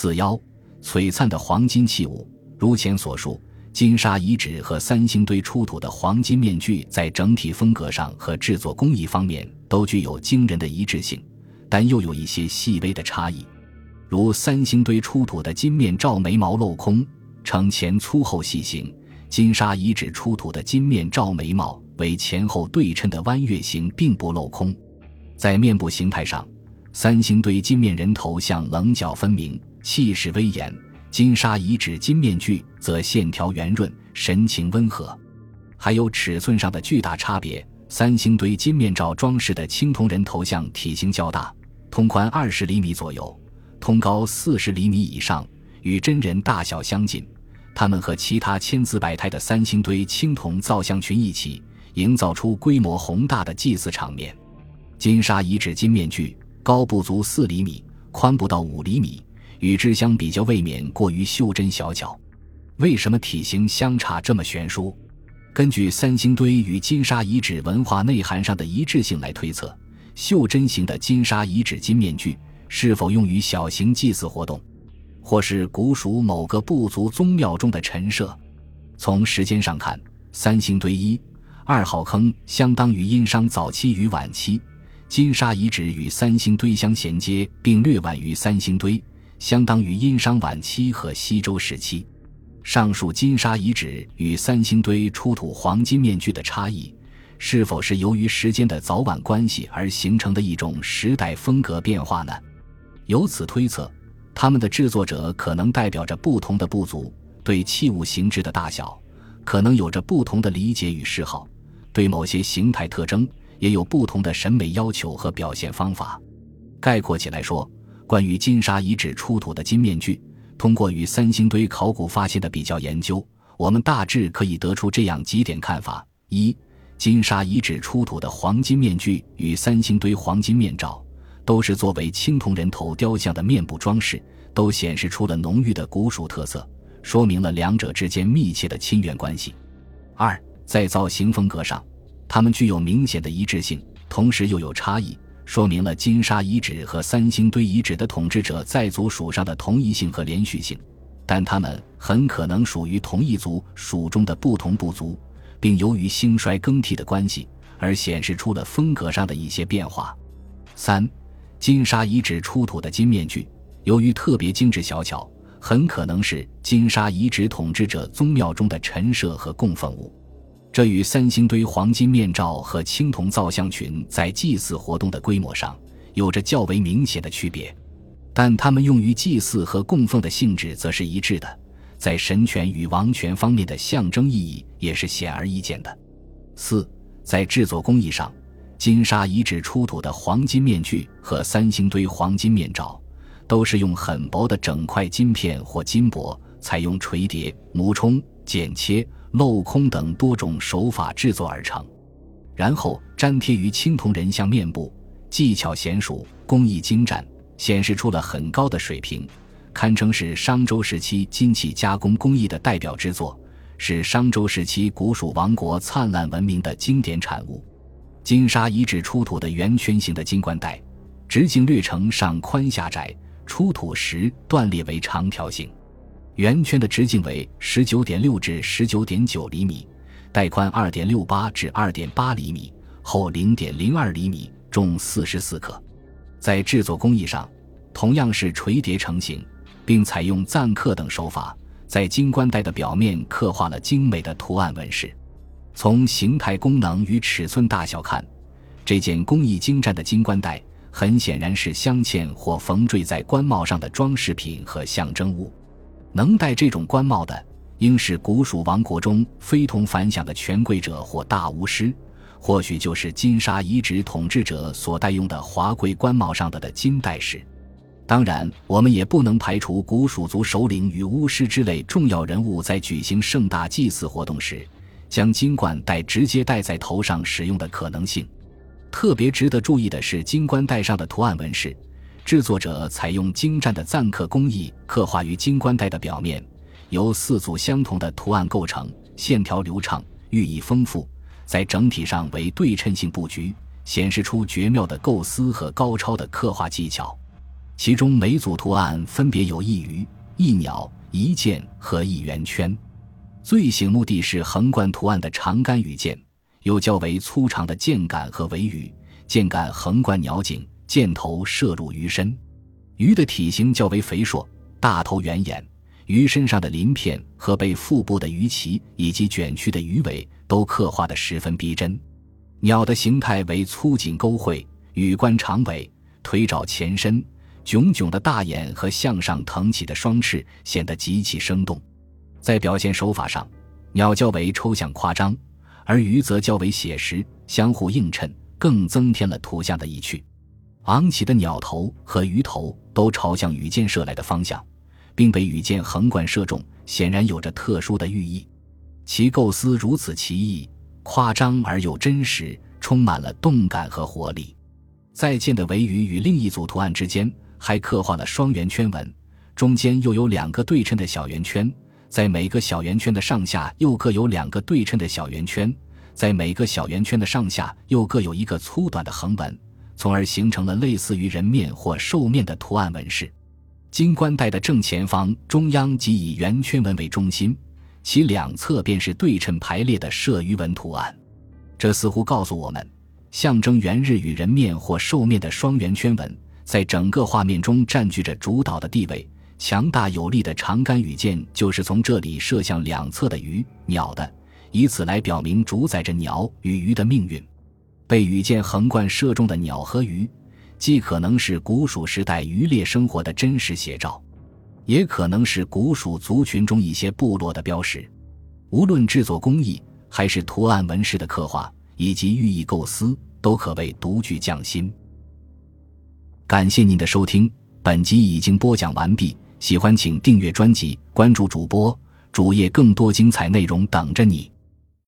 四幺，璀璨的黄金器物。如前所述，金沙遗址和三星堆出土的黄金面具在整体风格上和制作工艺方面都具有惊人的一致性，但又有一些细微的差异。如三星堆出土的金面罩眉毛镂空，呈前粗后细形；金沙遗址出土的金面罩眉毛为前后对称的弯月形，并不镂空。在面部形态上，三星堆金面人头像棱角分明。气势威严，金沙遗址金面具则线条圆润，神情温和。还有尺寸上的巨大差别：三星堆金面罩装饰的青铜人头像体型较大，通宽二十厘米左右，通高四十厘米以上，与真人大小相近。他们和其他千姿百态的三星堆青铜造像群一起，营造出规模宏大的祭祀场面。金沙遗址金面具高不足四厘米，宽不到五厘米。与之相比较，未免过于袖珍小巧。为什么体型相差这么悬殊？根据三星堆与金沙遗址文化内涵上的一致性来推测，袖珍型的金沙遗址金面具是否用于小型祭祀活动，或是古蜀某个部族宗庙中的陈设？从时间上看，三星堆一、二号坑相当于殷商早期与晚期，金沙遗址与三星堆相衔接，并略晚于三星堆。相当于殷商晚期和西周时期。上述金沙遗址与三星堆出土黄金面具的差异，是否是由于时间的早晚关系而形成的一种时代风格变化呢？由此推测，他们的制作者可能代表着不同的部族，对器物形制的大小可能有着不同的理解与嗜好，对某些形态特征也有不同的审美要求和表现方法。概括起来说。关于金沙遗址出土的金面具，通过与三星堆考古发现的比较研究，我们大致可以得出这样几点看法：一、金沙遗址出土的黄金面具与三星堆黄金面罩，都是作为青铜人头雕像的面部装饰，都显示出了浓郁的古蜀特色，说明了两者之间密切的亲缘关系。二、在造型风格上，它们具有明显的一致性，同时又有差异。说明了金沙遗址和三星堆遗址的统治者在族属上的同一性和连续性，但他们很可能属于同一族属中的不同部族，并由于兴衰更替的关系而显示出了风格上的一些变化。三，金沙遗址出土的金面具，由于特别精致小巧，很可能是金沙遗址统治者宗庙中的陈设和供奉物。这与三星堆黄金面罩和青铜造像群在祭祀活动的规模上有着较为明显的区别，但它们用于祭祀和供奉的性质则是一致的，在神权与王权方面的象征意义也是显而易见的。四，在制作工艺上，金沙遗址出土的黄金面具和三星堆黄金面罩都是用很薄的整块金片或金箔，采用锤叠、磨冲、剪切。镂空等多种手法制作而成，然后粘贴于青铜人像面部，技巧娴熟，工艺精湛，显示出了很高的水平，堪称是商周时期金器加工工艺的代表之作，是商周时期古蜀王国灿烂文明的经典产物。金沙遗址出土的圆圈形的金冠带，直径略呈上宽下窄，出土时断裂为长条形。圆圈的直径为十九点六至十九点九厘米，带宽二点六八至二点八厘米，厚零点零二厘米，重四十四克。在制作工艺上，同样是垂叠成型，并采用錾刻等手法，在金冠带的表面刻画了精美的图案纹饰。从形态、功能与尺寸大小看，这件工艺精湛的金冠带很显然是镶嵌或缝缀在冠帽上的装饰品和象征物。能戴这种官帽的，应是古蜀王国中非同凡响的权贵者或大巫师，或许就是金沙遗址统治者所戴用的华贵官帽上的的金带饰。当然，我们也不能排除古蜀族首领与巫师之类重要人物在举行盛大祭祀活动时，将金冠带直接戴在头上使用的可能性。特别值得注意的是，金冠带上的图案纹饰。制作者采用精湛的錾刻工艺，刻画于金冠带的表面，由四组相同的图案构成，线条流畅，寓意丰富，在整体上为对称性布局，显示出绝妙的构思和高超的刻画技巧。其中每组图案分别有一鱼、一鸟、一箭和一圆圈。最醒目的是横贯图案的长杆羽箭，有较为粗长的箭杆和尾羽，箭杆横贯鸟颈，箭头射入鱼身。鱼的体型较为肥硕，大头圆眼。鱼身上的鳞片和背腹部的鱼鳍以及卷曲的鱼尾都刻画得十分逼真。鸟的形态为粗颈勾喙，羽冠长尾，腿爪前伸，炯炯的大眼和向上腾起的双翅显得极其生动。在表现手法上，鸟较为抽象夸张，而鱼则较为写实，相互映衬，更增添了图像的意趣。昂起的鸟头和鱼头都朝向羽箭射来的方向。并被羽箭横贯射中，显然有着特殊的寓意。其构思如此奇异、夸张而又真实，充满了动感和活力。在箭的尾羽与另一组图案之间还刻画了双圆圈纹，中间又有两个对称的小圆圈，在每个小圆圈的上下又各有两个对称的小圆圈，在每个小圆圈的上下又各有一个粗短的横纹，从而形成了类似于人面或兽面的图案纹饰。金冠带的正前方中央即以圆圈纹为中心，其两侧便是对称排列的射鱼纹图案。这似乎告诉我们，象征元日与人面或兽面的双圆圈纹，在整个画面中占据着主导的地位。强大有力的长杆羽箭就是从这里射向两侧的鱼、鸟的，以此来表明主宰着鸟与鱼的命运。被羽箭横贯射中的鸟和鱼。既可能是古蜀时代渔猎生活的真实写照，也可能是古蜀族群中一些部落的标识。无论制作工艺，还是图案纹饰的刻画，以及寓意构思，都可谓独具匠心。感谢您的收听，本集已经播讲完毕。喜欢请订阅专辑，关注主播主页，更多精彩内容等着你。